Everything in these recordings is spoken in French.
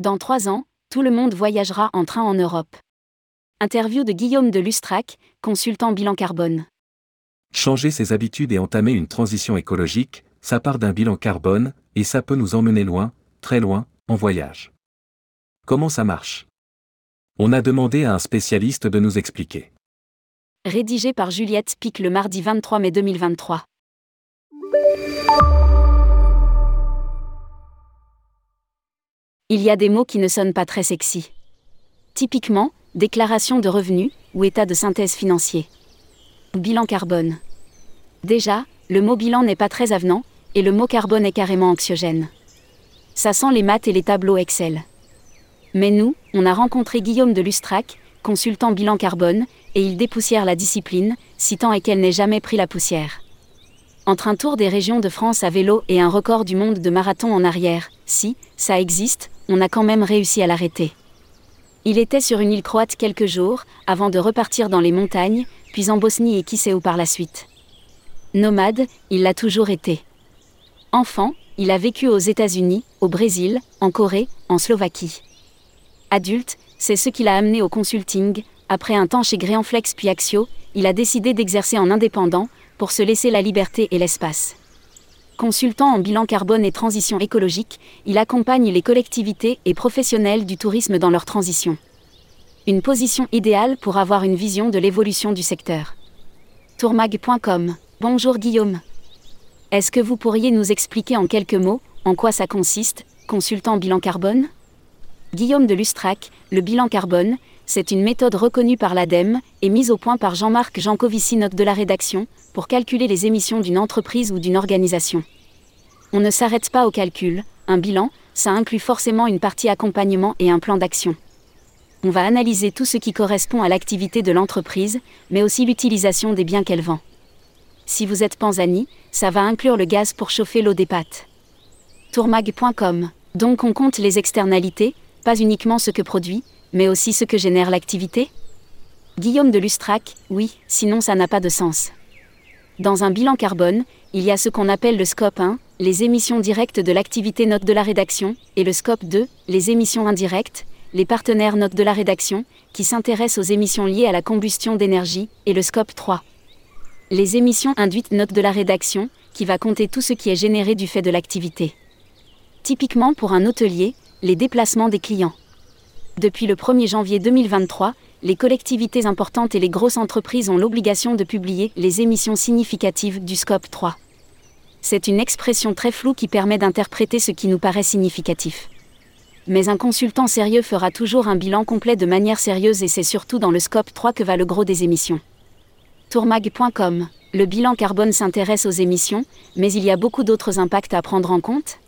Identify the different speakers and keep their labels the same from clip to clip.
Speaker 1: Dans trois ans, tout le monde voyagera en train en Europe. Interview de Guillaume de Lustrac, consultant bilan carbone.
Speaker 2: Changer ses habitudes et entamer une transition écologique, ça part d'un bilan carbone, et ça peut nous emmener loin, très loin, en voyage. Comment ça marche? On a demandé à un spécialiste de nous expliquer.
Speaker 1: Rédigé par Juliette Pic le mardi 23 mai 2023. Il y a des mots qui ne sonnent pas très sexy. Typiquement, déclaration de revenus ou état de synthèse financier. Bilan carbone. Déjà, le mot bilan n'est pas très avenant, et le mot carbone est carrément anxiogène. Ça sent les maths et les tableaux Excel. Mais nous, on a rencontré Guillaume de Lustrac, consultant bilan carbone, et il dépoussière la discipline, citant et qu'elle n'ait jamais pris la poussière. Entre un tour des régions de France à vélo et un record du monde de marathon en arrière, si, ça existe, on a quand même réussi à l'arrêter. Il était sur une île croate quelques jours, avant de repartir dans les montagnes, puis en Bosnie et qui sait où par la suite. Nomade, il l'a toujours été. Enfant, il a vécu aux États-Unis, au Brésil, en Corée, en Slovaquie. Adulte, c'est ce qui l'a amené au consulting. Après un temps chez Gréanflex puis Axio, il a décidé d'exercer en indépendant, pour se laisser la liberté et l'espace. Consultant en bilan carbone et transition écologique, il accompagne les collectivités et professionnels du tourisme dans leur transition. Une position idéale pour avoir une vision de l'évolution du secteur. Tourmag.com. Bonjour Guillaume. Est-ce que vous pourriez nous expliquer en quelques mots en quoi ça consiste, consultant bilan carbone? Guillaume de Lustrac, le bilan carbone, c'est une méthode reconnue par l'ADEME et mise au point par Jean-Marc Jancovici, note de la rédaction, pour calculer les émissions d'une entreprise ou d'une organisation. On ne s'arrête pas au calcul, un bilan, ça inclut forcément une partie accompagnement et un plan d'action. On va analyser tout ce qui correspond à l'activité de l'entreprise, mais aussi l'utilisation des biens qu'elle vend. Si vous êtes Panzani, ça va inclure le gaz pour chauffer l'eau des pâtes. Tourmag.com. Donc on compte les externalités, pas uniquement ce que produit, mais aussi ce que génère l'activité Guillaume de Lustrac, oui, sinon ça n'a pas de sens. Dans un bilan carbone, il y a ce qu'on appelle le scope 1, les émissions directes de l'activité note de la rédaction, et le scope 2, les émissions indirectes, les partenaires note de la rédaction, qui s'intéressent aux émissions liées à la combustion d'énergie, et le scope 3. Les émissions induites note de la rédaction, qui va compter tout ce qui est généré du fait de l'activité. Typiquement pour un hôtelier, les déplacements des clients. Depuis le 1er janvier 2023, les collectivités importantes et les grosses entreprises ont l'obligation de publier les émissions significatives du scope 3. C'est une expression très floue qui permet d'interpréter ce qui nous paraît significatif. Mais un consultant sérieux fera toujours un bilan complet de manière sérieuse et c'est surtout dans le scope 3 que va le gros des émissions. Tourmag.com Le bilan carbone s'intéresse aux émissions, mais il y a beaucoup d'autres impacts à prendre en compte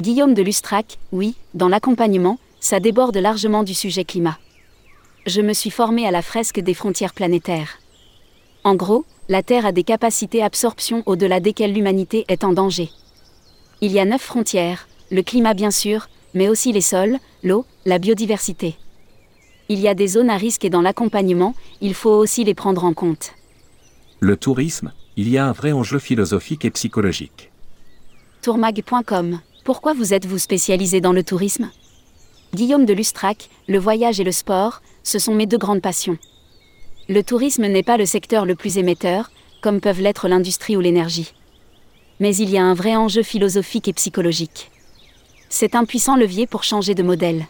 Speaker 1: Guillaume de Lustrac, oui, dans l'accompagnement, ça déborde largement du sujet climat je me suis formé à la fresque des frontières planétaires. En gros, la Terre a des capacités absorption au-delà desquelles l'humanité est en danger. Il y a neuf frontières, le climat bien sûr, mais aussi les sols, l'eau, la biodiversité. Il y a des zones à risque et dans l'accompagnement, il faut aussi les prendre en compte.
Speaker 2: Le tourisme, il y a un vrai enjeu philosophique et psychologique.
Speaker 1: Tourmag.com Pourquoi vous êtes-vous spécialisé dans le tourisme? Guillaume de Lustrac, le voyage et le sport, ce sont mes deux grandes passions. Le tourisme n'est pas le secteur le plus émetteur, comme peuvent l'être l'industrie ou l'énergie. Mais il y a un vrai enjeu philosophique et psychologique. C'est un puissant levier pour changer de modèle.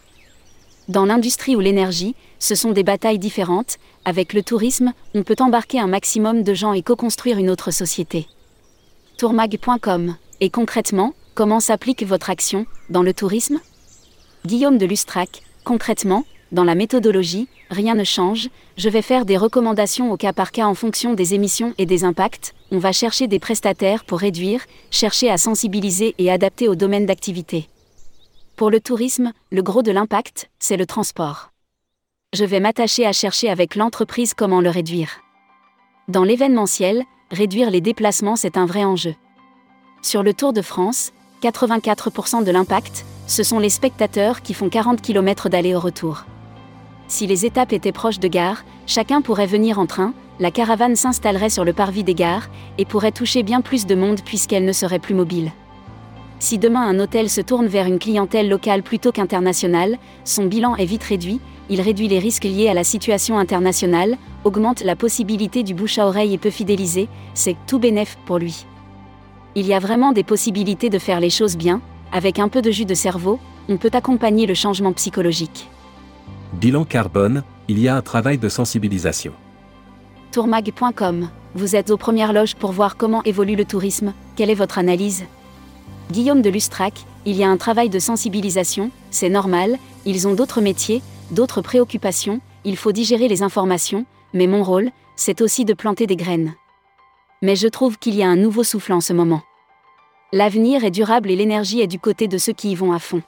Speaker 1: Dans l'industrie ou l'énergie, ce sont des batailles différentes, avec le tourisme, on peut embarquer un maximum de gens et co-construire une autre société. Tourmag.com Et concrètement, comment s'applique votre action dans le tourisme? Guillaume de Lustrac, concrètement, dans la méthodologie, rien ne change, je vais faire des recommandations au cas par cas en fonction des émissions et des impacts, on va chercher des prestataires pour réduire, chercher à sensibiliser et adapter au domaine d'activité. Pour le tourisme, le gros de l'impact, c'est le transport. Je vais m'attacher à chercher avec l'entreprise comment le réduire. Dans l'événementiel, réduire les déplacements c'est un vrai enjeu. Sur le Tour de France, 84% de l'impact, ce sont les spectateurs qui font 40 km d'aller au retour. Si les étapes étaient proches de gare, chacun pourrait venir en train, la caravane s'installerait sur le parvis des gares et pourrait toucher bien plus de monde puisqu'elle ne serait plus mobile. Si demain un hôtel se tourne vers une clientèle locale plutôt qu'internationale, son bilan est vite réduit, il réduit les risques liés à la situation internationale, augmente la possibilité du bouche à oreille et peut fidéliser, c'est tout bénéf pour lui. Il y a vraiment des possibilités de faire les choses bien, avec un peu de jus de cerveau, on peut accompagner le changement psychologique.
Speaker 2: Bilan carbone, il y a un travail de sensibilisation.
Speaker 1: Tourmag.com, vous êtes aux premières loges pour voir comment évolue le tourisme, quelle est votre analyse? Guillaume de Lustrac, il y a un travail de sensibilisation, c'est normal, ils ont d'autres métiers, d'autres préoccupations, il faut digérer les informations, mais mon rôle, c'est aussi de planter des graines. Mais je trouve qu'il y a un nouveau souffle en ce moment. L'avenir est durable et l'énergie est du côté de ceux qui y vont à fond.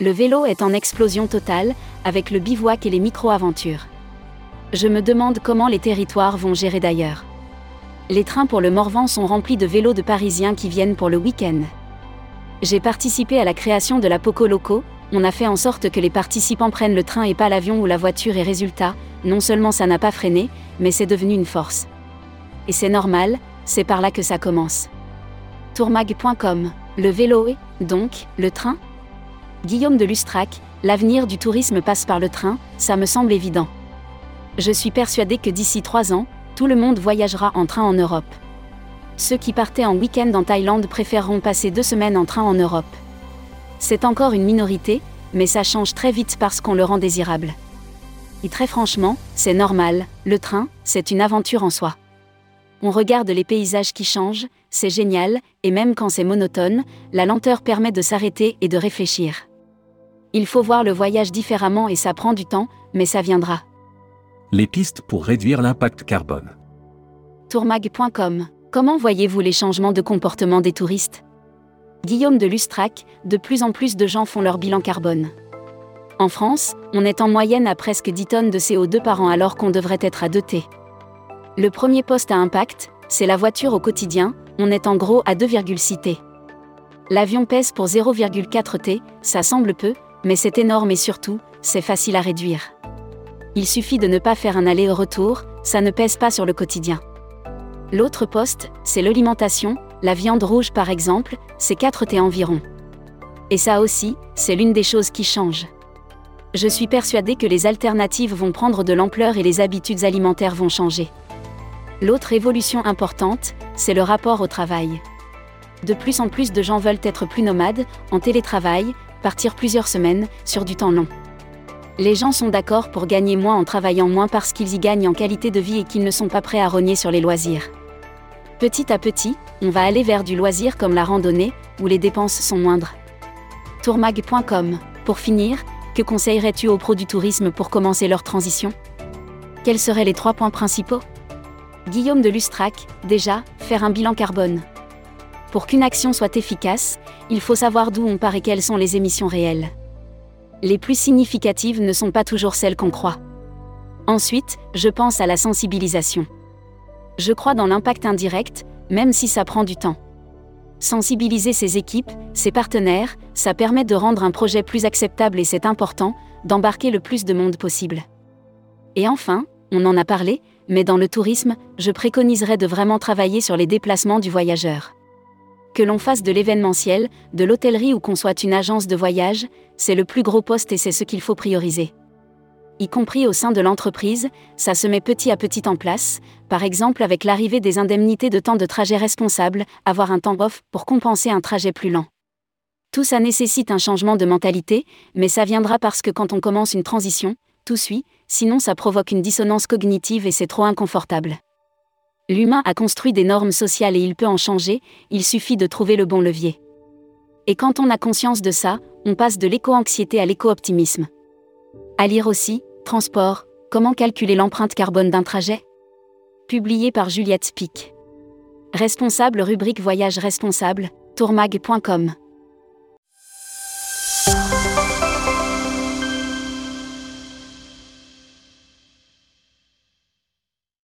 Speaker 1: Le vélo est en explosion totale, avec le bivouac et les micro-aventures. Je me demande comment les territoires vont gérer d'ailleurs. Les trains pour le Morvan sont remplis de vélos de Parisiens qui viennent pour le week-end. J'ai participé à la création de la Poco Loco, on a fait en sorte que les participants prennent le train et pas l'avion ou la voiture et résultat, non seulement ça n'a pas freiné, mais c'est devenu une force. Et c'est normal, c'est par là que ça commence. Tourmag.com, le vélo et, donc, le train? Guillaume de Lustrac, l'avenir du tourisme passe par le train, ça me semble évident. Je suis persuadé que d'ici trois ans, tout le monde voyagera en train en Europe. Ceux qui partaient en week-end en Thaïlande préféreront passer deux semaines en train en Europe. C'est encore une minorité, mais ça change très vite parce qu'on le rend désirable. Et très franchement, c'est normal, le train, c'est une aventure en soi. On regarde les paysages qui changent, c'est génial, et même quand c'est monotone, la lenteur permet de s'arrêter et de réfléchir. Il faut voir le voyage différemment et ça prend du temps, mais ça viendra.
Speaker 2: Les pistes pour réduire l'impact carbone.
Speaker 1: Tourmag.com Comment voyez-vous les changements de comportement des touristes? Guillaume de Lustrac, de plus en plus de gens font leur bilan carbone. En France, on est en moyenne à presque 10 tonnes de CO2 par an alors qu'on devrait être à 2 T. Le premier poste à impact, c'est la voiture au quotidien, on est en gros à 2,6 T. L'avion pèse pour 0,4 T, ça semble peu, mais c'est énorme et surtout, c'est facile à réduire. Il suffit de ne pas faire un aller-retour, ça ne pèse pas sur le quotidien. L'autre poste, c'est l'alimentation, la viande rouge par exemple, c'est 4 T environ. Et ça aussi, c'est l'une des choses qui changent. Je suis persuadé que les alternatives vont prendre de l'ampleur et les habitudes alimentaires vont changer. L'autre évolution importante, c'est le rapport au travail. De plus en plus de gens veulent être plus nomades, en télétravail, partir plusieurs semaines, sur du temps long. Les gens sont d'accord pour gagner moins en travaillant moins parce qu'ils y gagnent en qualité de vie et qu'ils ne sont pas prêts à rogner sur les loisirs. Petit à petit, on va aller vers du loisir comme la randonnée, où les dépenses sont moindres. Tourmag.com. Pour finir, que conseillerais-tu aux pros du tourisme pour commencer leur transition? Quels seraient les trois points principaux? Guillaume de Lustrac, déjà, faire un bilan carbone. Pour qu'une action soit efficace, il faut savoir d'où on part et quelles sont les émissions réelles. Les plus significatives ne sont pas toujours celles qu'on croit. Ensuite, je pense à la sensibilisation. Je crois dans l'impact indirect, même si ça prend du temps. Sensibiliser ses équipes, ses partenaires, ça permet de rendre un projet plus acceptable et c'est important, d'embarquer le plus de monde possible. Et enfin, on en a parlé, mais dans le tourisme, je préconiserais de vraiment travailler sur les déplacements du voyageur. Que l'on fasse de l'événementiel, de l'hôtellerie ou qu'on soit une agence de voyage, c'est le plus gros poste et c'est ce qu'il faut prioriser. Y compris au sein de l'entreprise, ça se met petit à petit en place, par exemple avec l'arrivée des indemnités de temps de trajet responsable, avoir un temps off pour compenser un trajet plus lent. Tout ça nécessite un changement de mentalité, mais ça viendra parce que quand on commence une transition, tout suit, sinon ça provoque une dissonance cognitive et c'est trop inconfortable. L'humain a construit des normes sociales et il peut en changer, il suffit de trouver le bon levier. Et quand on a conscience de ça, on passe de l'éco-anxiété à l'éco-optimisme. À lire aussi, Transport, comment calculer l'empreinte carbone d'un trajet? Publié par Juliette Spic. Responsable rubrique Voyage responsable, tourmag.com.